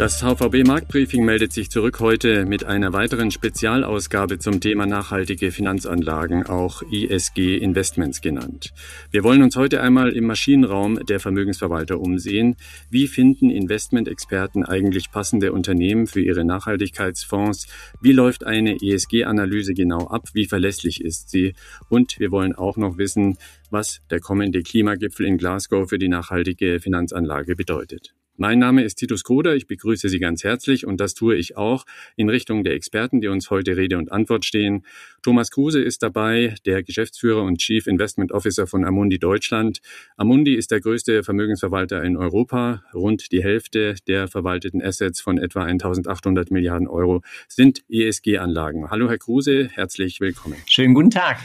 Das HVB Marktbriefing meldet sich zurück heute mit einer weiteren Spezialausgabe zum Thema nachhaltige Finanzanlagen, auch ESG Investments genannt. Wir wollen uns heute einmal im Maschinenraum der Vermögensverwalter umsehen. Wie finden Investmentexperten eigentlich passende Unternehmen für ihre Nachhaltigkeitsfonds? Wie läuft eine ESG-Analyse genau ab? Wie verlässlich ist sie? Und wir wollen auch noch wissen, was der kommende Klimagipfel in Glasgow für die nachhaltige Finanzanlage bedeutet. Mein Name ist Titus Koder, ich begrüße Sie ganz herzlich und das tue ich auch in Richtung der Experten, die uns heute Rede und Antwort stehen. Thomas Kruse ist dabei, der Geschäftsführer und Chief Investment Officer von Amundi Deutschland. Amundi ist der größte Vermögensverwalter in Europa. Rund die Hälfte der verwalteten Assets von etwa 1800 Milliarden Euro sind ESG-Anlagen. Hallo Herr Kruse, herzlich willkommen. Schönen guten Tag.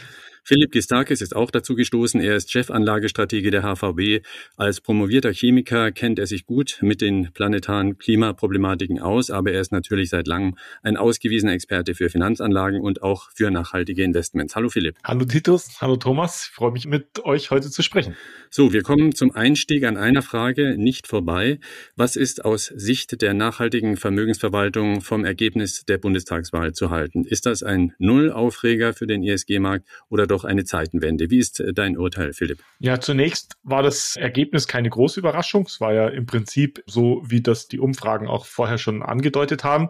Philipp Gistakis ist auch dazu gestoßen. Er ist Chefanlagestratege der HVB. Als promovierter Chemiker kennt er sich gut mit den planetaren Klimaproblematiken aus, aber er ist natürlich seit langem ein ausgewiesener Experte für Finanzanlagen und auch für nachhaltige Investments. Hallo Philipp. Hallo Titus, hallo Thomas. Ich freue mich mit euch heute zu sprechen. So, wir kommen zum Einstieg an einer Frage nicht vorbei. Was ist aus Sicht der nachhaltigen Vermögensverwaltung vom Ergebnis der Bundestagswahl zu halten? Ist das ein Nullaufreger für den ESG-Markt oder doch doch eine Zeitenwende. Wie ist äh, dein Urteil, Philipp? Ja, zunächst war das Ergebnis keine große Überraschung. Es war ja im Prinzip so, wie das die Umfragen auch vorher schon angedeutet haben.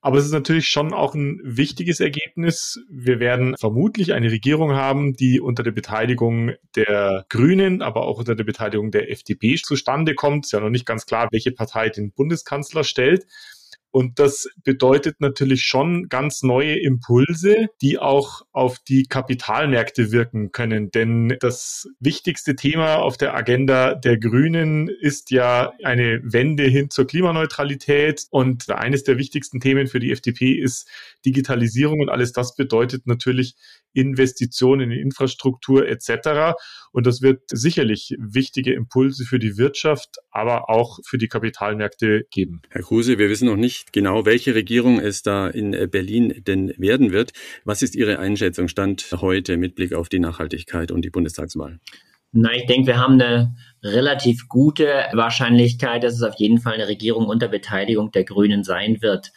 Aber es ist natürlich schon auch ein wichtiges Ergebnis. Wir werden vermutlich eine Regierung haben, die unter der Beteiligung der Grünen, aber auch unter der Beteiligung der FDP zustande kommt. Es ist ja noch nicht ganz klar, welche Partei den Bundeskanzler stellt. Und das bedeutet natürlich schon ganz neue Impulse, die auch auf die Kapitalmärkte wirken können. Denn das wichtigste Thema auf der Agenda der Grünen ist ja eine Wende hin zur Klimaneutralität. Und eines der wichtigsten Themen für die FDP ist Digitalisierung. Und alles das bedeutet natürlich Investitionen in Infrastruktur etc. Und das wird sicherlich wichtige Impulse für die Wirtschaft, aber auch für die Kapitalmärkte geben. Herr Kruse, wir wissen noch nicht genau, welche Regierung es da in Berlin denn werden wird. Was ist Ihre Einschätzung Stand heute mit Blick auf die Nachhaltigkeit und die Bundestagswahl? Na, ich denke, wir haben eine relativ gute Wahrscheinlichkeit, dass es auf jeden Fall eine Regierung unter Beteiligung der Grünen sein wird.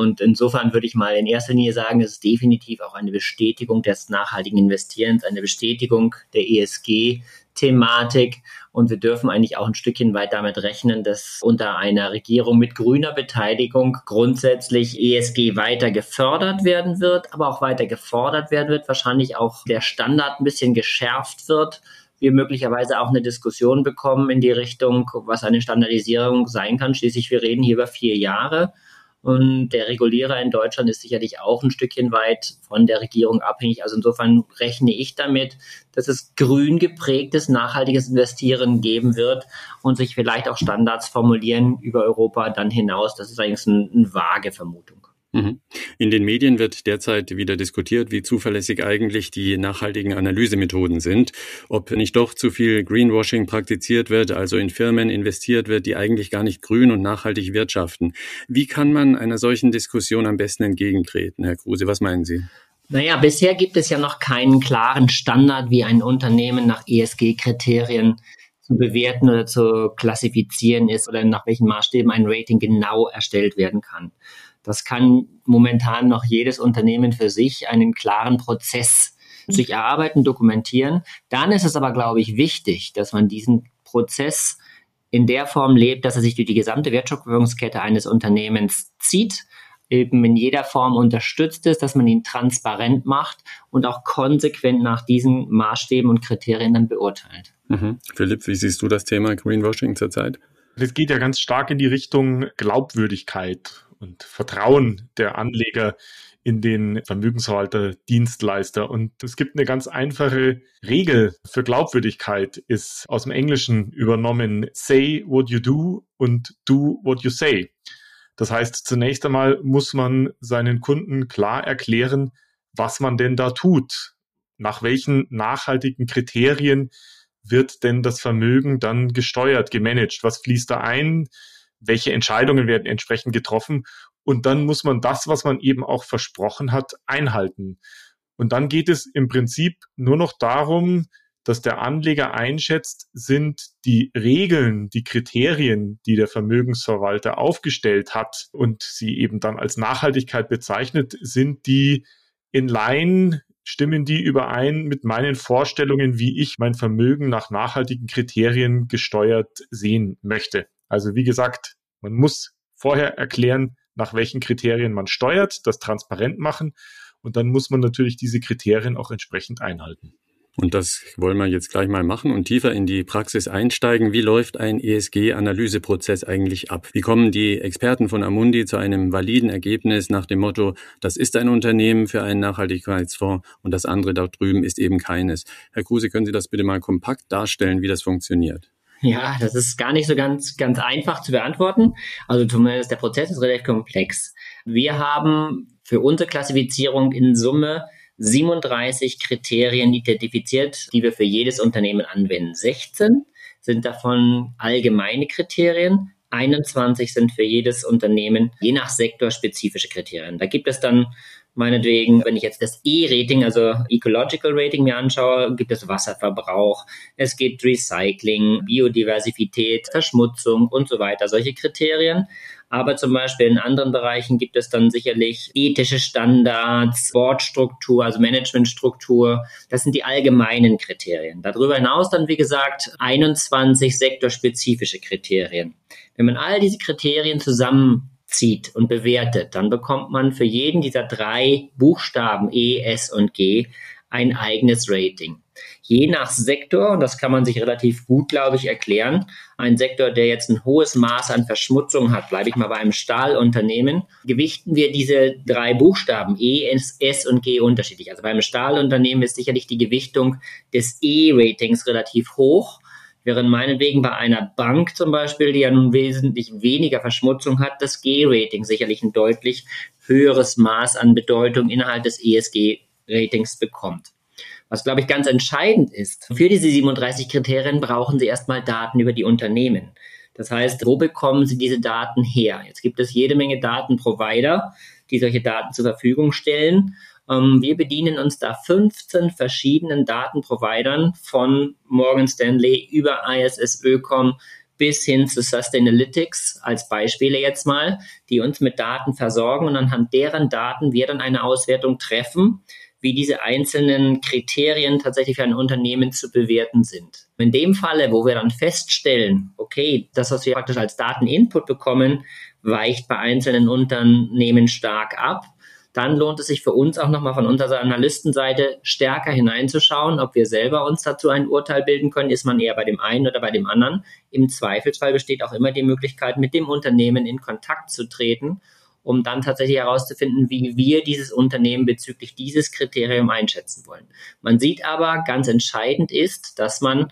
Und insofern würde ich mal in erster Linie sagen, es ist definitiv auch eine Bestätigung des nachhaltigen Investierens, eine Bestätigung der ESG-Thematik. Und wir dürfen eigentlich auch ein Stückchen weit damit rechnen, dass unter einer Regierung mit grüner Beteiligung grundsätzlich ESG weiter gefördert werden wird, aber auch weiter gefordert werden wird, wahrscheinlich auch der Standard ein bisschen geschärft wird wir möglicherweise auch eine Diskussion bekommen in die Richtung, was eine Standardisierung sein kann. Schließlich, wir reden hier über vier Jahre. Und der Regulierer in Deutschland ist sicherlich auch ein Stückchen weit von der Regierung abhängig. Also insofern rechne ich damit, dass es grün geprägtes, nachhaltiges Investieren geben wird und sich vielleicht auch Standards formulieren über Europa dann hinaus. Das ist eigentlich eine, eine vage Vermutung. Mhm. In den Medien wird derzeit wieder diskutiert, wie zuverlässig eigentlich die nachhaltigen Analysemethoden sind, ob nicht doch zu viel Greenwashing praktiziert wird, also in Firmen investiert wird, die eigentlich gar nicht grün und nachhaltig wirtschaften. Wie kann man einer solchen Diskussion am besten entgegentreten, Herr Kruse? Was meinen Sie? Naja, bisher gibt es ja noch keinen klaren Standard, wie ein Unternehmen nach ESG-Kriterien zu bewerten oder zu klassifizieren ist oder nach welchen Maßstäben ein Rating genau erstellt werden kann. Das kann momentan noch jedes Unternehmen für sich einen klaren Prozess sich erarbeiten, dokumentieren. Dann ist es aber, glaube ich, wichtig, dass man diesen Prozess in der Form lebt, dass er sich durch die gesamte Wertschöpfungskette eines Unternehmens zieht, eben in jeder Form unterstützt ist, dass man ihn transparent macht und auch konsequent nach diesen Maßstäben und Kriterien dann beurteilt. Mhm. Philipp, wie siehst du das Thema Greenwashing zurzeit? Das geht ja ganz stark in die Richtung Glaubwürdigkeit und Vertrauen der Anleger in den Vermögensverwalter Dienstleister. Und es gibt eine ganz einfache Regel für Glaubwürdigkeit, ist aus dem Englischen übernommen, say what you do und do what you say. Das heißt, zunächst einmal muss man seinen Kunden klar erklären, was man denn da tut. Nach welchen nachhaltigen Kriterien wird denn das Vermögen dann gesteuert, gemanagt? Was fließt da ein? Welche Entscheidungen werden entsprechend getroffen. Und dann muss man das, was man eben auch versprochen hat, einhalten. Und dann geht es im Prinzip nur noch darum, dass der Anleger einschätzt, sind die Regeln, die Kriterien, die der Vermögensverwalter aufgestellt hat und sie eben dann als Nachhaltigkeit bezeichnet, sind die in Line, stimmen die überein mit meinen Vorstellungen, wie ich mein Vermögen nach nachhaltigen Kriterien gesteuert sehen möchte. Also wie gesagt, man muss vorher erklären, nach welchen Kriterien man steuert, das transparent machen und dann muss man natürlich diese Kriterien auch entsprechend einhalten. Und das wollen wir jetzt gleich mal machen und tiefer in die Praxis einsteigen. Wie läuft ein ESG-Analyseprozess eigentlich ab? Wie kommen die Experten von Amundi zu einem validen Ergebnis nach dem Motto, das ist ein Unternehmen für einen Nachhaltigkeitsfonds und das andere dort drüben ist eben keines? Herr Kruse, können Sie das bitte mal kompakt darstellen, wie das funktioniert? Ja, das ist gar nicht so ganz, ganz einfach zu beantworten. Also zumindest der Prozess ist relativ komplex. Wir haben für unsere Klassifizierung in Summe 37 Kriterien identifiziert, die wir für jedes Unternehmen anwenden. 16 sind davon allgemeine Kriterien, 21 sind für jedes Unternehmen je nach Sektor spezifische Kriterien. Da gibt es dann meinetwegen, wenn ich jetzt das E-Rating, also Ecological Rating mir anschaue, gibt es Wasserverbrauch, es gibt Recycling, Biodiversität, Verschmutzung und so weiter, solche Kriterien. Aber zum Beispiel in anderen Bereichen gibt es dann sicherlich ethische Standards, Boardstruktur, also Managementstruktur. Das sind die allgemeinen Kriterien. Darüber hinaus dann, wie gesagt, 21 sektorspezifische Kriterien. Wenn man all diese Kriterien zusammenzieht und bewertet, dann bekommt man für jeden dieser drei Buchstaben E, S und G ein eigenes Rating je nach Sektor, und das kann man sich relativ gut, glaube ich, erklären, ein Sektor, der jetzt ein hohes Maß an Verschmutzung hat, bleibe ich mal bei einem Stahlunternehmen, gewichten wir diese drei Buchstaben E, S, S und G unterschiedlich. Also beim Stahlunternehmen ist sicherlich die Gewichtung des E-Ratings relativ hoch. Während meinetwegen bei einer Bank zum Beispiel, die ja nun wesentlich weniger Verschmutzung hat, das G-Rating sicherlich ein deutlich höheres Maß an Bedeutung innerhalb des ESG-Ratings bekommt. Was, glaube ich, ganz entscheidend ist, für diese 37 Kriterien brauchen Sie erstmal Daten über die Unternehmen. Das heißt, wo bekommen Sie diese Daten her? Jetzt gibt es jede Menge Datenprovider, die solche Daten zur Verfügung stellen. Ähm, wir bedienen uns da 15 verschiedenen Datenprovidern von Morgan Stanley über ISS Ökom bis hin zu Sustainalytics als Beispiele jetzt mal, die uns mit Daten versorgen und anhand deren Daten wir dann eine Auswertung treffen, wie diese einzelnen Kriterien tatsächlich für ein Unternehmen zu bewerten sind. In dem Falle, wo wir dann feststellen, okay, das, was wir praktisch als Dateninput bekommen, weicht bei einzelnen Unternehmen stark ab, dann lohnt es sich für uns auch nochmal von unserer Analystenseite stärker hineinzuschauen, ob wir selber uns dazu ein Urteil bilden können. Ist man eher bei dem einen oder bei dem anderen? Im Zweifelsfall besteht auch immer die Möglichkeit, mit dem Unternehmen in Kontakt zu treten um dann tatsächlich herauszufinden, wie wir dieses Unternehmen bezüglich dieses Kriterium einschätzen wollen. Man sieht aber, ganz entscheidend ist, dass man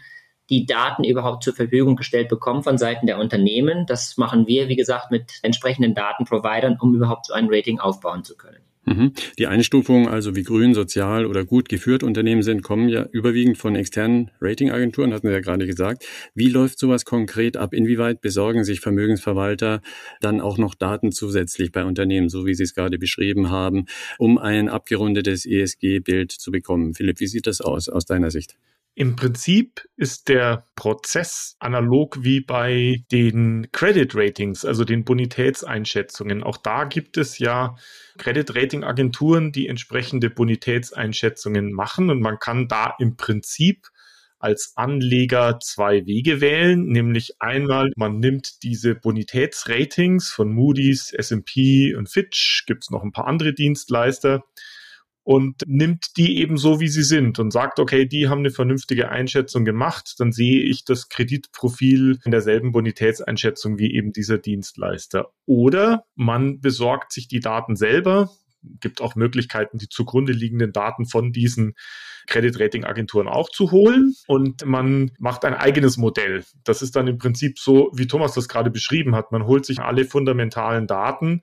die Daten überhaupt zur Verfügung gestellt bekommt von Seiten der Unternehmen. Das machen wir, wie gesagt, mit entsprechenden Datenprovidern, um überhaupt so ein Rating aufbauen zu können. Mhm. Die Einstufungen, also wie grün, sozial oder gut geführt Unternehmen sind, kommen ja überwiegend von externen Ratingagenturen, hatten Sie ja gerade gesagt. Wie läuft sowas konkret ab? Inwieweit besorgen sich Vermögensverwalter dann auch noch Daten zusätzlich bei Unternehmen, so wie Sie es gerade beschrieben haben, um ein abgerundetes ESG-Bild zu bekommen? Philipp, wie sieht das aus aus deiner Sicht? Im Prinzip ist der Prozess analog wie bei den Credit Ratings, also den Bonitätseinschätzungen. Auch da gibt es ja Credit Rating Agenturen, die entsprechende Bonitätseinschätzungen machen. Und man kann da im Prinzip als Anleger zwei Wege wählen, nämlich einmal, man nimmt diese Bonitätsratings von Moody's, S&P und Fitch, gibt es noch ein paar andere Dienstleister, und nimmt die eben so, wie sie sind und sagt, okay, die haben eine vernünftige Einschätzung gemacht, dann sehe ich das Kreditprofil in derselben Bonitätseinschätzung wie eben dieser Dienstleister. Oder man besorgt sich die Daten selber, gibt auch Möglichkeiten, die zugrunde liegenden Daten von diesen Credit Rating Agenturen auch zu holen und man macht ein eigenes Modell. Das ist dann im Prinzip so, wie Thomas das gerade beschrieben hat. Man holt sich alle fundamentalen Daten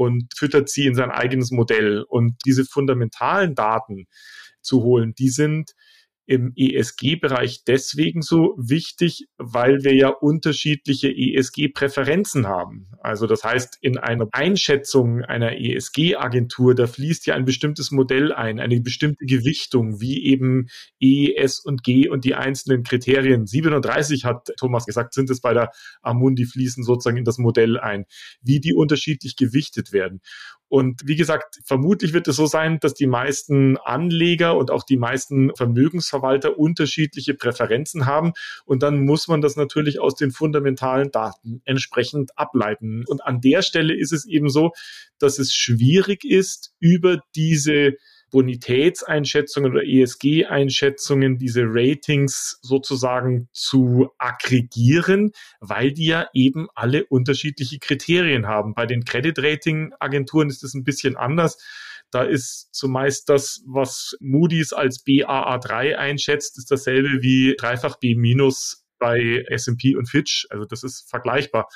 und füttert sie in sein eigenes Modell. Und diese fundamentalen Daten zu holen, die sind im ESG-Bereich deswegen so wichtig, weil wir ja unterschiedliche ESG-Präferenzen haben. Also das heißt, in einer Einschätzung einer ESG-Agentur, da fließt ja ein bestimmtes Modell ein, eine bestimmte Gewichtung, wie eben E, S und G und die einzelnen Kriterien. 37 hat Thomas gesagt, sind es bei der Amundi fließen sozusagen in das Modell ein, wie die unterschiedlich gewichtet werden. Und wie gesagt, vermutlich wird es so sein, dass die meisten Anleger und auch die meisten Vermögensverwalter unterschiedliche Präferenzen haben. Und dann muss man das natürlich aus den fundamentalen Daten entsprechend ableiten. Und an der Stelle ist es eben so, dass es schwierig ist, über diese Bonitätseinschätzungen oder ESG-Einschätzungen, diese Ratings sozusagen zu aggregieren, weil die ja eben alle unterschiedliche Kriterien haben. Bei den Credit Rating Agenturen ist es ein bisschen anders. Da ist zumeist das, was Moody's als BAA3 einschätzt, ist dasselbe wie dreifach B bei S&P und Fitch. Also das ist vergleichbar.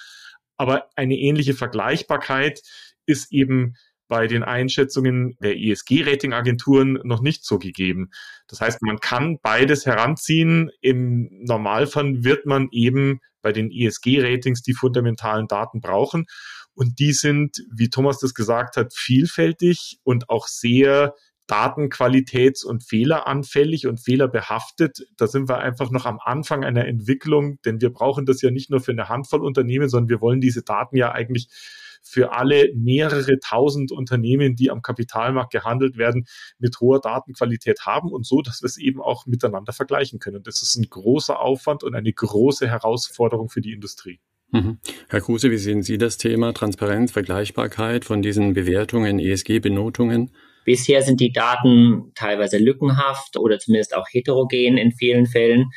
Aber eine ähnliche Vergleichbarkeit ist eben bei den Einschätzungen der ESG-Ratingagenturen noch nicht so gegeben. Das heißt, man kann beides heranziehen. Im Normalfall wird man eben bei den ESG-Ratings die fundamentalen Daten brauchen. Und die sind, wie Thomas das gesagt hat, vielfältig und auch sehr datenqualitäts- und fehleranfällig und fehlerbehaftet. Da sind wir einfach noch am Anfang einer Entwicklung, denn wir brauchen das ja nicht nur für eine Handvoll Unternehmen, sondern wir wollen diese Daten ja eigentlich für alle mehrere tausend Unternehmen, die am Kapitalmarkt gehandelt werden, mit hoher Datenqualität haben und so, dass wir es eben auch miteinander vergleichen können. Das ist ein großer Aufwand und eine große Herausforderung für die Industrie. Mhm. Herr Kruse, wie sehen Sie das Thema Transparenz, Vergleichbarkeit von diesen Bewertungen, ESG-Benotungen? Bisher sind die Daten teilweise lückenhaft oder zumindest auch heterogen in vielen Fällen.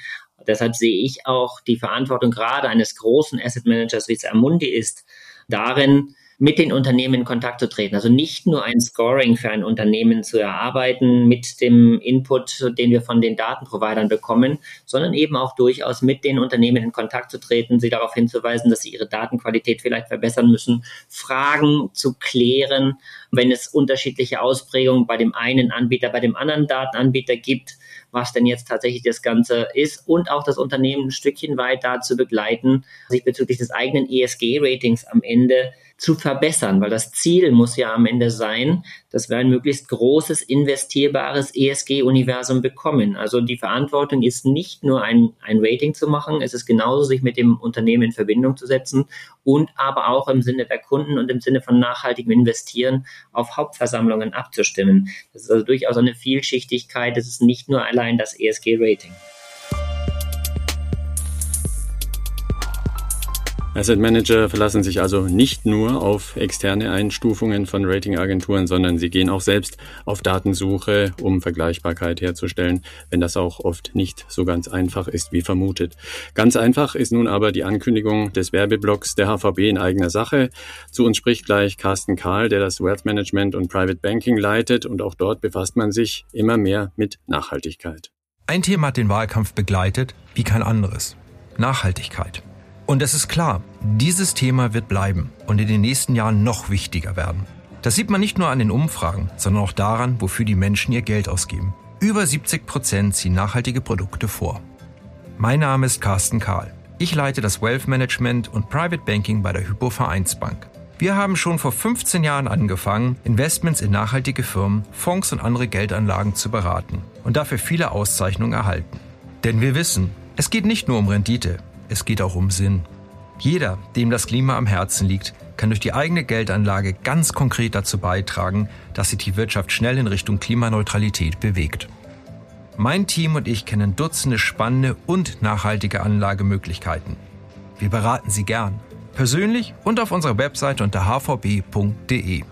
Deshalb sehe ich auch die Verantwortung gerade eines großen Asset Managers, wie es Amundi ist, darin, mit den Unternehmen in Kontakt zu treten. Also nicht nur ein Scoring für ein Unternehmen zu erarbeiten mit dem Input, den wir von den Datenprovidern bekommen, sondern eben auch durchaus mit den Unternehmen in Kontakt zu treten, sie darauf hinzuweisen, dass sie ihre Datenqualität vielleicht verbessern müssen, Fragen zu klären, wenn es unterschiedliche Ausprägungen bei dem einen Anbieter, bei dem anderen Datenanbieter gibt, was denn jetzt tatsächlich das Ganze ist und auch das Unternehmen ein Stückchen weit dazu begleiten, sich bezüglich des eigenen ESG-Ratings am Ende zu verbessern, weil das Ziel muss ja am Ende sein, dass wir ein möglichst großes, investierbares ESG-Universum bekommen. Also die Verantwortung ist nicht nur ein, ein Rating zu machen, es ist genauso, sich mit dem Unternehmen in Verbindung zu setzen und aber auch im Sinne der Kunden und im Sinne von nachhaltigem Investieren auf Hauptversammlungen abzustimmen. Das ist also durchaus eine Vielschichtigkeit, es ist nicht nur allein das ESG-Rating. Asset Manager verlassen sich also nicht nur auf externe Einstufungen von Ratingagenturen, sondern sie gehen auch selbst auf Datensuche, um Vergleichbarkeit herzustellen, wenn das auch oft nicht so ganz einfach ist wie vermutet. Ganz einfach ist nun aber die Ankündigung des Werbeblocks der HVB in eigener Sache. Zu uns spricht gleich Carsten Kahl, der das Wealth Management und Private Banking leitet und auch dort befasst man sich immer mehr mit Nachhaltigkeit. Ein Thema hat den Wahlkampf begleitet wie kein anderes. Nachhaltigkeit. Und es ist klar, dieses Thema wird bleiben und in den nächsten Jahren noch wichtiger werden. Das sieht man nicht nur an den Umfragen, sondern auch daran, wofür die Menschen ihr Geld ausgeben. Über 70 Prozent ziehen nachhaltige Produkte vor. Mein Name ist Carsten Kahl. Ich leite das Wealth Management und Private Banking bei der Hypo Vereinsbank. Wir haben schon vor 15 Jahren angefangen, Investments in nachhaltige Firmen, Fonds und andere Geldanlagen zu beraten und dafür viele Auszeichnungen erhalten. Denn wir wissen, es geht nicht nur um Rendite, es geht auch um Sinn. Jeder, dem das Klima am Herzen liegt, kann durch die eigene Geldanlage ganz konkret dazu beitragen, dass sich die Wirtschaft schnell in Richtung Klimaneutralität bewegt. Mein Team und ich kennen Dutzende spannende und nachhaltige Anlagemöglichkeiten. Wir beraten Sie gern, persönlich und auf unserer Webseite unter hvb.de.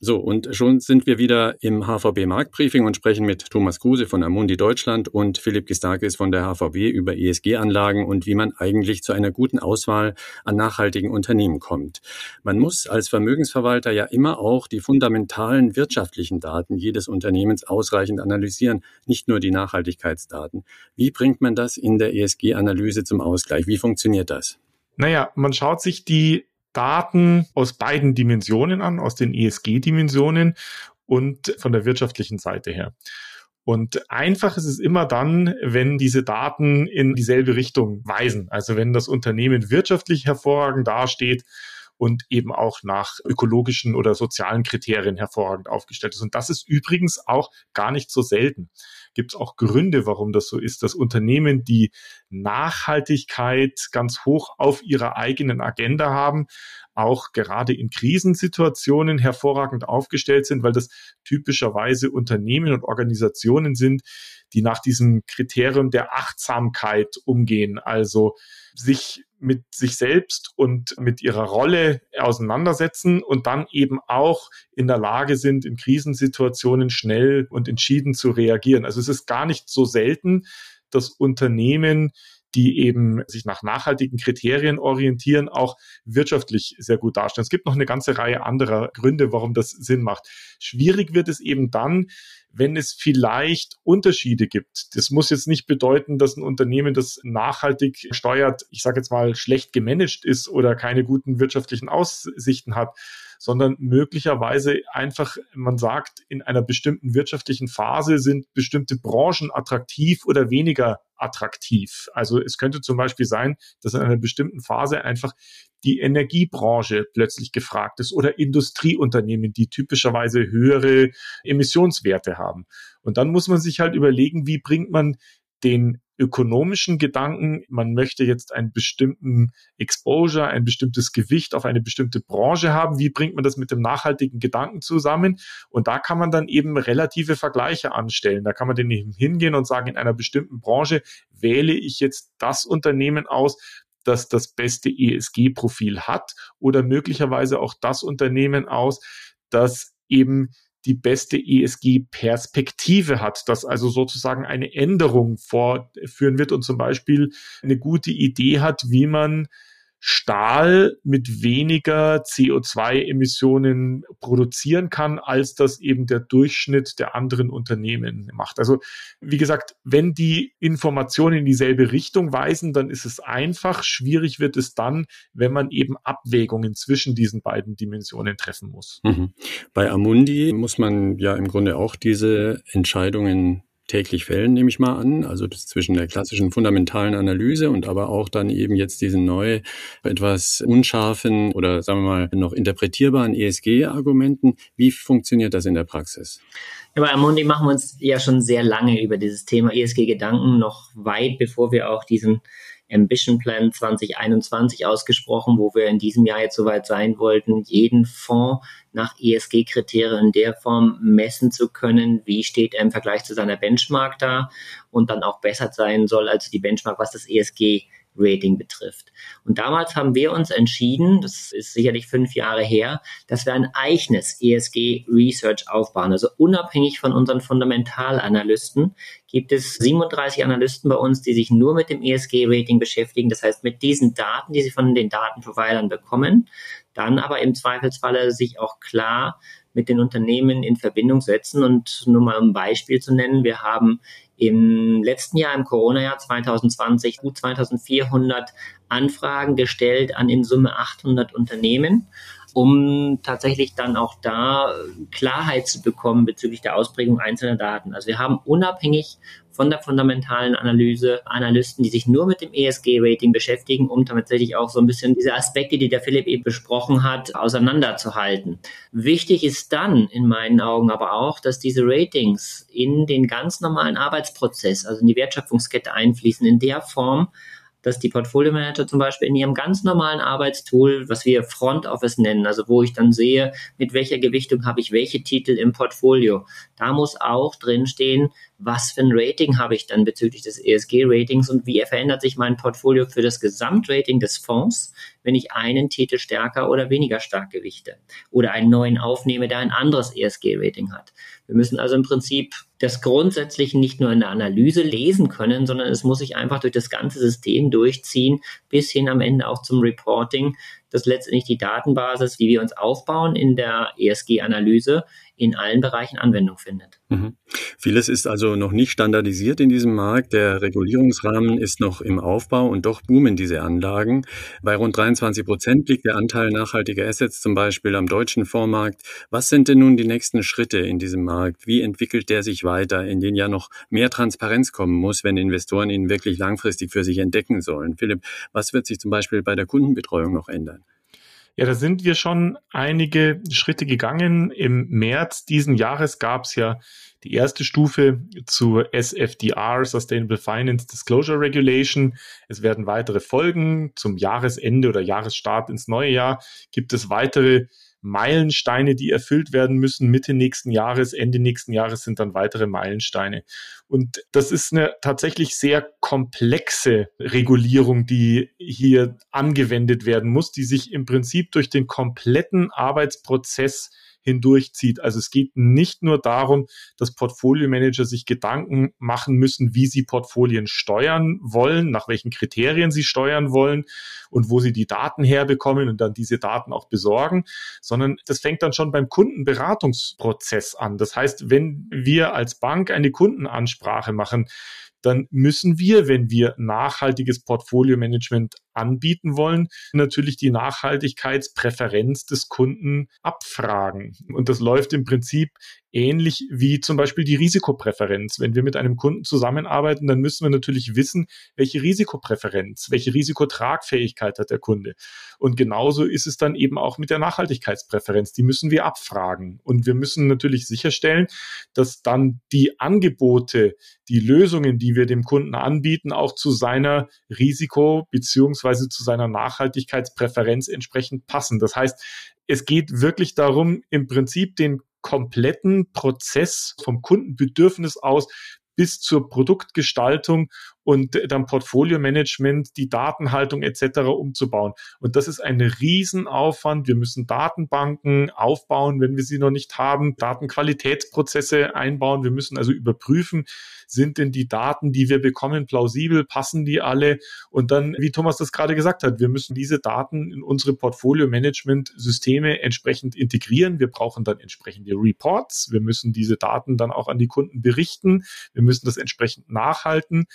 So, und schon sind wir wieder im HVB Marktbriefing und sprechen mit Thomas Kruse von Amundi Deutschland und Philipp Gistakis von der HVB über ESG-Anlagen und wie man eigentlich zu einer guten Auswahl an nachhaltigen Unternehmen kommt. Man muss als Vermögensverwalter ja immer auch die fundamentalen wirtschaftlichen Daten jedes Unternehmens ausreichend analysieren, nicht nur die Nachhaltigkeitsdaten. Wie bringt man das in der ESG-Analyse zum Ausgleich? Wie funktioniert das? Naja, man schaut sich die Daten aus beiden Dimensionen an, aus den ESG-Dimensionen und von der wirtschaftlichen Seite her. Und einfach ist es immer dann, wenn diese Daten in dieselbe Richtung weisen. Also wenn das Unternehmen wirtschaftlich hervorragend dasteht und eben auch nach ökologischen oder sozialen Kriterien hervorragend aufgestellt ist. Und das ist übrigens auch gar nicht so selten. Gibt es auch Gründe, warum das so ist, dass Unternehmen, die Nachhaltigkeit ganz hoch auf ihrer eigenen Agenda haben, auch gerade in Krisensituationen hervorragend aufgestellt sind, weil das typischerweise Unternehmen und Organisationen sind, die nach diesem Kriterium der Achtsamkeit umgehen, also sich mit sich selbst und mit ihrer Rolle auseinandersetzen und dann eben auch in der Lage sind, in Krisensituationen schnell und entschieden zu reagieren. Also es ist gar nicht so selten, dass Unternehmen die eben sich nach nachhaltigen Kriterien orientieren, auch wirtschaftlich sehr gut darstellen. Es gibt noch eine ganze Reihe anderer Gründe, warum das Sinn macht. Schwierig wird es eben dann, wenn es vielleicht Unterschiede gibt. Das muss jetzt nicht bedeuten, dass ein Unternehmen, das nachhaltig steuert, ich sage jetzt mal, schlecht gemanagt ist oder keine guten wirtschaftlichen Aussichten hat, sondern möglicherweise einfach, man sagt, in einer bestimmten wirtschaftlichen Phase sind bestimmte Branchen attraktiv oder weniger attraktiv. Also es könnte zum Beispiel sein, dass in einer bestimmten Phase einfach die Energiebranche plötzlich gefragt ist oder Industrieunternehmen, die typischerweise höhere Emissionswerte haben. Und dann muss man sich halt überlegen, wie bringt man den ökonomischen Gedanken, man möchte jetzt einen bestimmten Exposure, ein bestimmtes Gewicht auf eine bestimmte Branche haben. Wie bringt man das mit dem nachhaltigen Gedanken zusammen? Und da kann man dann eben relative Vergleiche anstellen. Da kann man dann eben hingehen und sagen, in einer bestimmten Branche wähle ich jetzt das Unternehmen aus, das das beste ESG-Profil hat oder möglicherweise auch das Unternehmen aus, das eben die beste ESG-Perspektive hat, das also sozusagen eine Änderung vorführen wird und zum Beispiel eine gute Idee hat, wie man Stahl mit weniger CO2-Emissionen produzieren kann, als das eben der Durchschnitt der anderen Unternehmen macht. Also wie gesagt, wenn die Informationen in dieselbe Richtung weisen, dann ist es einfach. Schwierig wird es dann, wenn man eben Abwägungen zwischen diesen beiden Dimensionen treffen muss. Mhm. Bei Amundi muss man ja im Grunde auch diese Entscheidungen täglich fällen, nehme ich mal an. Also zwischen der klassischen fundamentalen Analyse und aber auch dann eben jetzt diesen neu etwas unscharfen oder sagen wir mal noch interpretierbaren ESG-Argumenten. Wie funktioniert das in der Praxis? Ja, bei Amundi machen wir uns ja schon sehr lange über dieses Thema ESG-Gedanken, noch weit bevor wir auch diesen Ambition Plan 2021 ausgesprochen, wo wir in diesem Jahr jetzt soweit sein wollten, jeden Fonds nach ESG-Kriterien in der Form messen zu können, wie steht er im Vergleich zu seiner Benchmark da? Und dann auch besser sein soll als die Benchmark, was das ESG Rating betrifft. Und damals haben wir uns entschieden, das ist sicherlich fünf Jahre her, dass wir ein eigenes ESG Research aufbauen. Also unabhängig von unseren Fundamentalanalysten gibt es 37 Analysten bei uns, die sich nur mit dem ESG Rating beschäftigen. Das heißt, mit diesen Daten, die sie von den Datenprovidern bekommen, dann aber im Zweifelsfalle sich auch klar mit den Unternehmen in Verbindung setzen. Und nur mal ein Beispiel zu nennen, wir haben im letzten Jahr, im Corona-Jahr 2020, gut 2400 Anfragen gestellt an in Summe 800 Unternehmen um tatsächlich dann auch da Klarheit zu bekommen bezüglich der Ausprägung einzelner Daten. Also wir haben unabhängig von der fundamentalen Analyse Analysten, die sich nur mit dem ESG-Rating beschäftigen, um tatsächlich auch so ein bisschen diese Aspekte, die der Philipp eben besprochen hat, auseinanderzuhalten. Wichtig ist dann in meinen Augen aber auch, dass diese Ratings in den ganz normalen Arbeitsprozess, also in die Wertschöpfungskette einfließen, in der Form, dass die Portfolio Manager zum Beispiel in ihrem ganz normalen Arbeitstool, was wir Front Office nennen, also wo ich dann sehe, mit welcher Gewichtung habe ich welche Titel im Portfolio, da muss auch drinstehen, was für ein Rating habe ich dann bezüglich des ESG-Ratings und wie verändert sich mein Portfolio für das Gesamtrating des Fonds, wenn ich einen Titel stärker oder weniger stark gewichte oder einen neuen aufnehme, der ein anderes ESG-Rating hat. Wir müssen also im Prinzip das Grundsätzliche nicht nur in der Analyse lesen können, sondern es muss sich einfach durch das ganze System durchziehen, bis hin am Ende auch zum Reporting, dass letztendlich die Datenbasis, die wir uns aufbauen in der ESG-Analyse, in allen Bereichen Anwendung findet. Mhm. Vieles ist also noch nicht standardisiert in diesem Markt. Der Regulierungsrahmen ist noch im Aufbau und doch boomen diese Anlagen. Bei rund 23 Prozent liegt der Anteil nachhaltiger Assets zum Beispiel am deutschen Fondsmarkt. Was sind denn nun die nächsten Schritte in diesem Markt? Wie entwickelt der sich weiter, in den ja noch mehr Transparenz kommen muss, wenn Investoren ihn wirklich langfristig für sich entdecken sollen? Philipp, was wird sich zum Beispiel bei der Kundenbetreuung noch ändern? Ja, da sind wir schon einige Schritte gegangen. Im März diesen Jahres gab es ja die erste Stufe zur SFDR, Sustainable Finance Disclosure Regulation. Es werden weitere folgen. Zum Jahresende oder Jahresstart ins neue Jahr gibt es weitere Meilensteine, die erfüllt werden müssen. Mitte nächsten Jahres, Ende nächsten Jahres sind dann weitere Meilensteine. Und das ist eine tatsächlich sehr komplexe Regulierung, die hier angewendet werden muss, die sich im Prinzip durch den kompletten Arbeitsprozess hindurchzieht. Also es geht nicht nur darum, dass Portfolio-Manager sich Gedanken machen müssen, wie sie Portfolien steuern wollen, nach welchen Kriterien sie steuern wollen und wo sie die Daten herbekommen und dann diese Daten auch besorgen, sondern das fängt dann schon beim Kundenberatungsprozess an. Das heißt, wenn wir als Bank eine Kundenansprache machen, dann müssen wir, wenn wir nachhaltiges Portfolio-Management anbieten wollen, natürlich die Nachhaltigkeitspräferenz des Kunden abfragen. Und das läuft im Prinzip ähnlich wie zum Beispiel die Risikopräferenz. Wenn wir mit einem Kunden zusammenarbeiten, dann müssen wir natürlich wissen, welche Risikopräferenz, welche Risikotragfähigkeit hat der Kunde. Und genauso ist es dann eben auch mit der Nachhaltigkeitspräferenz. Die müssen wir abfragen. Und wir müssen natürlich sicherstellen, dass dann die Angebote, die Lösungen, die wir dem Kunden anbieten, auch zu seiner Risiko- beziehungsweise beziehungsweise zu seiner Nachhaltigkeitspräferenz entsprechend passen. Das heißt, es geht wirklich darum, im Prinzip den kompletten Prozess vom Kundenbedürfnis aus bis zur Produktgestaltung und dann Portfolio-Management, die Datenhaltung etc. umzubauen. Und das ist ein Riesenaufwand. Wir müssen Datenbanken aufbauen, wenn wir sie noch nicht haben, Datenqualitätsprozesse einbauen. Wir müssen also überprüfen, sind denn die Daten, die wir bekommen, plausibel, passen die alle? Und dann, wie Thomas das gerade gesagt hat, wir müssen diese Daten in unsere Portfolio-Management-Systeme entsprechend integrieren. Wir brauchen dann entsprechende Reports. Wir müssen diese Daten dann auch an die Kunden berichten. Wir müssen das entsprechend nachhalten.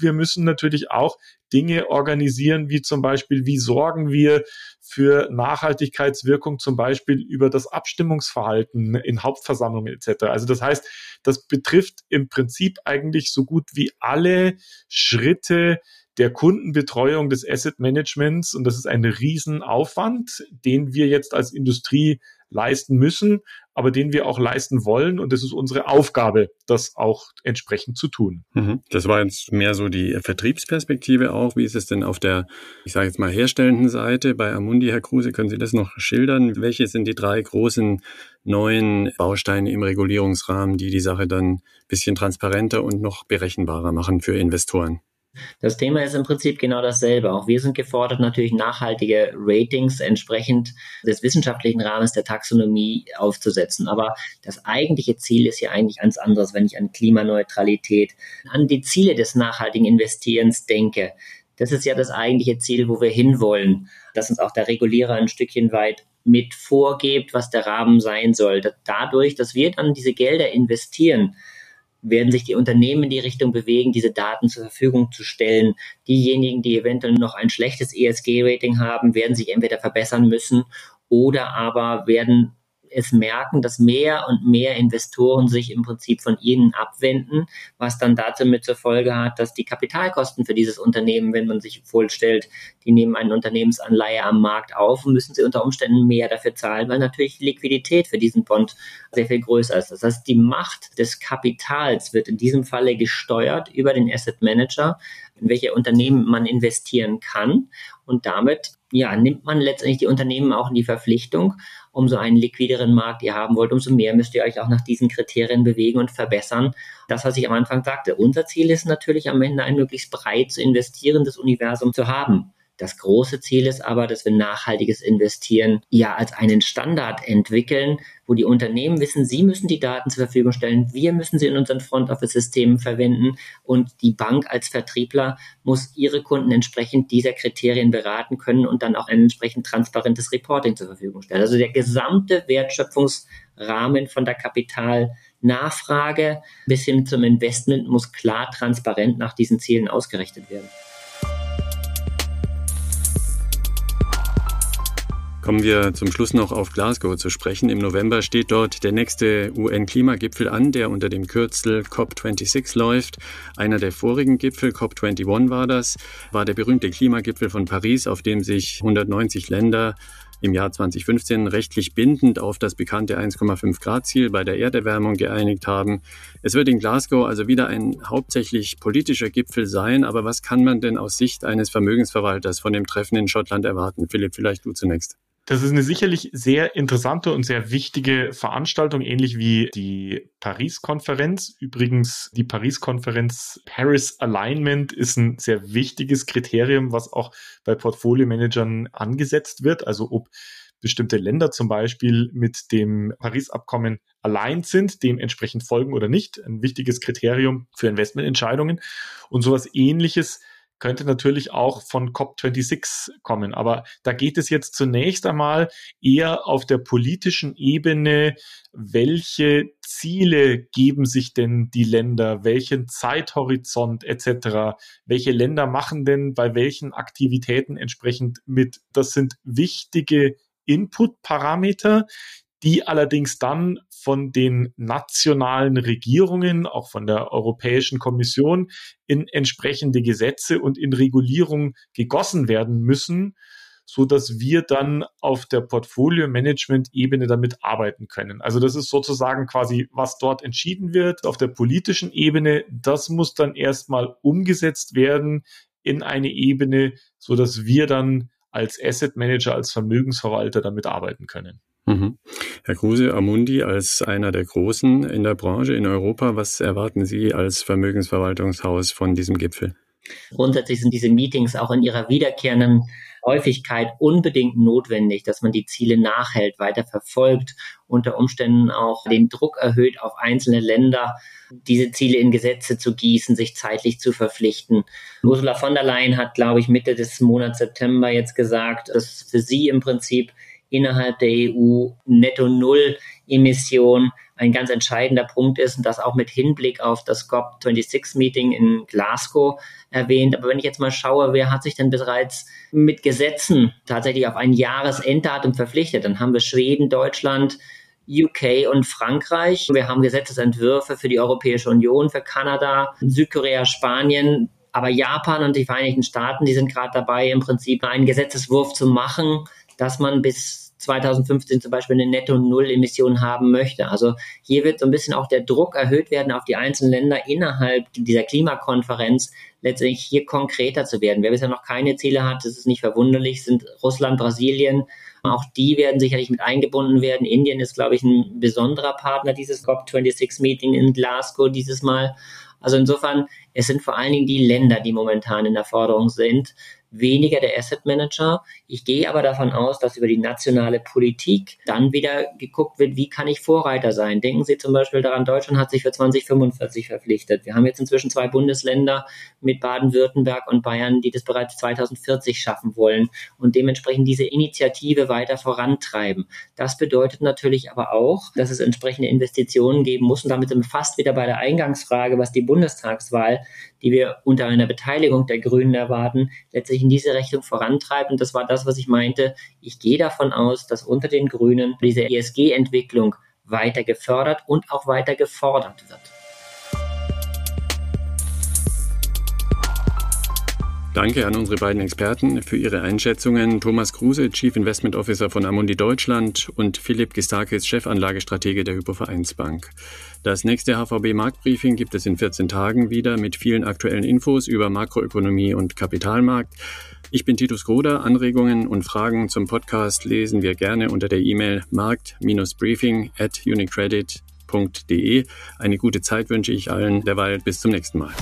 Wir müssen natürlich auch Dinge organisieren, wie zum Beispiel, wie sorgen wir für Nachhaltigkeitswirkung zum Beispiel über das Abstimmungsverhalten in Hauptversammlungen etc. Also das heißt, das betrifft im Prinzip eigentlich so gut wie alle Schritte der Kundenbetreuung des Asset Managements und das ist ein Riesenaufwand, den wir jetzt als Industrie leisten müssen, aber den wir auch leisten wollen. Und es ist unsere Aufgabe, das auch entsprechend zu tun. Mhm. Das war jetzt mehr so die Vertriebsperspektive auch. Wie ist es denn auf der, ich sage jetzt mal, herstellenden Seite bei Amundi, Herr Kruse? Können Sie das noch schildern? Welche sind die drei großen neuen Bausteine im Regulierungsrahmen, die die Sache dann ein bisschen transparenter und noch berechenbarer machen für Investoren? Das Thema ist im Prinzip genau dasselbe. Auch wir sind gefordert, natürlich nachhaltige Ratings entsprechend des wissenschaftlichen Rahmens der Taxonomie aufzusetzen. Aber das eigentliche Ziel ist ja eigentlich ganz anderes, wenn ich an Klimaneutralität, an die Ziele des nachhaltigen Investierens denke. Das ist ja das eigentliche Ziel, wo wir hinwollen, dass uns auch der Regulierer ein Stückchen weit mit vorgibt, was der Rahmen sein soll. Dadurch, dass wir dann diese Gelder investieren, werden sich die Unternehmen in die Richtung bewegen, diese Daten zur Verfügung zu stellen. Diejenigen, die eventuell noch ein schlechtes ESG-Rating haben, werden sich entweder verbessern müssen oder aber werden es merken, dass mehr und mehr Investoren sich im Prinzip von ihnen abwenden, was dann dazu mit zur Folge hat, dass die Kapitalkosten für dieses Unternehmen, wenn man sich vorstellt, die nehmen eine Unternehmensanleihe am Markt auf, müssen sie unter Umständen mehr dafür zahlen, weil natürlich Liquidität für diesen Bond sehr viel größer ist. Das heißt, die Macht des Kapitals wird in diesem Falle gesteuert über den Asset Manager, in welche Unternehmen man investieren kann. Und damit ja, nimmt man letztendlich die Unternehmen auch in die Verpflichtung, umso einen liquideren Markt ihr haben wollt, umso mehr müsst ihr euch auch nach diesen Kriterien bewegen und verbessern. Das, was ich am Anfang sagte, unser Ziel ist natürlich am Ende ein möglichst breit zu investierendes Universum zu haben. Das große Ziel ist aber, dass wir nachhaltiges Investieren ja als einen Standard entwickeln, wo die Unternehmen wissen, sie müssen die Daten zur Verfügung stellen, wir müssen sie in unseren Front-Office-Systemen verwenden und die Bank als Vertriebler muss ihre Kunden entsprechend dieser Kriterien beraten können und dann auch ein entsprechend transparentes Reporting zur Verfügung stellen. Also der gesamte Wertschöpfungsrahmen von der Kapitalnachfrage bis hin zum Investment muss klar transparent nach diesen Zielen ausgerichtet werden. Kommen wir zum Schluss noch auf Glasgow zu sprechen. Im November steht dort der nächste UN-Klimagipfel an, der unter dem Kürzel COP26 läuft. Einer der vorigen Gipfel, COP21 war das, war der berühmte Klimagipfel von Paris, auf dem sich 190 Länder im Jahr 2015 rechtlich bindend auf das bekannte 1,5 Grad Ziel bei der Erderwärmung geeinigt haben. Es wird in Glasgow also wieder ein hauptsächlich politischer Gipfel sein, aber was kann man denn aus Sicht eines Vermögensverwalters von dem Treffen in Schottland erwarten? Philipp, vielleicht du zunächst. Das ist eine sicherlich sehr interessante und sehr wichtige Veranstaltung, ähnlich wie die Paris-Konferenz. Übrigens, die Paris-Konferenz Paris Alignment ist ein sehr wichtiges Kriterium, was auch bei Portfolio-Managern angesetzt wird. Also ob bestimmte Länder zum Beispiel mit dem Paris-Abkommen allein sind, dementsprechend folgen oder nicht. Ein wichtiges Kriterium für Investmententscheidungen. Und sowas ähnliches könnte natürlich auch von COP26 kommen. Aber da geht es jetzt zunächst einmal eher auf der politischen Ebene, welche Ziele geben sich denn die Länder, welchen Zeithorizont etc., welche Länder machen denn bei welchen Aktivitäten entsprechend mit. Das sind wichtige Input-Parameter, die allerdings dann von den nationalen Regierungen, auch von der Europäischen Kommission, in entsprechende Gesetze und in Regulierung gegossen werden müssen, so dass wir dann auf der Portfolio-Management-Ebene damit arbeiten können. Also das ist sozusagen quasi, was dort entschieden wird auf der politischen Ebene. Das muss dann erstmal umgesetzt werden in eine Ebene, so dass wir dann als Asset Manager, als Vermögensverwalter damit arbeiten können. Mhm. Herr Kruse, Amundi als einer der Großen in der Branche in Europa, was erwarten Sie als Vermögensverwaltungshaus von diesem Gipfel? Grundsätzlich sind diese Meetings auch in ihrer wiederkehrenden Häufigkeit unbedingt notwendig, dass man die Ziele nachhält, weiter verfolgt, unter Umständen auch den Druck erhöht auf einzelne Länder, diese Ziele in Gesetze zu gießen, sich zeitlich zu verpflichten. Ursula von der Leyen hat, glaube ich, Mitte des Monats September jetzt gesagt, dass für sie im Prinzip innerhalb der EU netto Null Emission ein ganz entscheidender Punkt ist und das auch mit Hinblick auf das COP26-Meeting in Glasgow erwähnt. Aber wenn ich jetzt mal schaue, wer hat sich denn bereits mit Gesetzen tatsächlich auf ein Jahresenddatum verpflichtet, dann haben wir Schweden, Deutschland, UK und Frankreich. Wir haben Gesetzesentwürfe für die Europäische Union, für Kanada, Südkorea, Spanien. Aber Japan und die Vereinigten Staaten, die sind gerade dabei, im Prinzip einen Gesetzeswurf zu machen, dass man bis 2015 zum Beispiel eine Netto-Null-Emission haben möchte. Also hier wird so ein bisschen auch der Druck erhöht werden auf die einzelnen Länder innerhalb dieser Klimakonferenz, letztendlich hier konkreter zu werden. Wer bisher noch keine Ziele hat, das ist nicht verwunderlich, sind Russland, Brasilien. Auch die werden sicherlich mit eingebunden werden. Indien ist, glaube ich, ein besonderer Partner dieses COP26-Meeting in Glasgow dieses Mal. Also insofern, es sind vor allen Dingen die Länder, die momentan in der Forderung sind weniger der Asset Manager. Ich gehe aber davon aus, dass über die nationale Politik dann wieder geguckt wird, wie kann ich Vorreiter sein. Denken Sie zum Beispiel daran, Deutschland hat sich für 2045 verpflichtet. Wir haben jetzt inzwischen zwei Bundesländer mit Baden-Württemberg und Bayern, die das bereits 2040 schaffen wollen und dementsprechend diese Initiative weiter vorantreiben. Das bedeutet natürlich aber auch, dass es entsprechende Investitionen geben muss und damit sind wir fast wieder bei der Eingangsfrage, was die Bundestagswahl, die wir unter einer Beteiligung der Grünen erwarten, letztlich in diese Richtung vorantreibt. Und das war das, was ich meinte. Ich gehe davon aus, dass unter den Grünen diese ESG-Entwicklung weiter gefördert und auch weiter gefordert wird. Danke an unsere beiden Experten für ihre Einschätzungen. Thomas Kruse, Chief Investment Officer von Amundi Deutschland und Philipp Gistakis, Chefanlagestratege der Hypovereinsbank. Das nächste HVB Marktbriefing gibt es in 14 Tagen wieder mit vielen aktuellen Infos über Makroökonomie und Kapitalmarkt. Ich bin Titus Groder. Anregungen und Fragen zum Podcast lesen wir gerne unter der E-Mail markt-briefing at unicredit.de. Eine gute Zeit wünsche ich allen. Derweil bis zum nächsten Mal.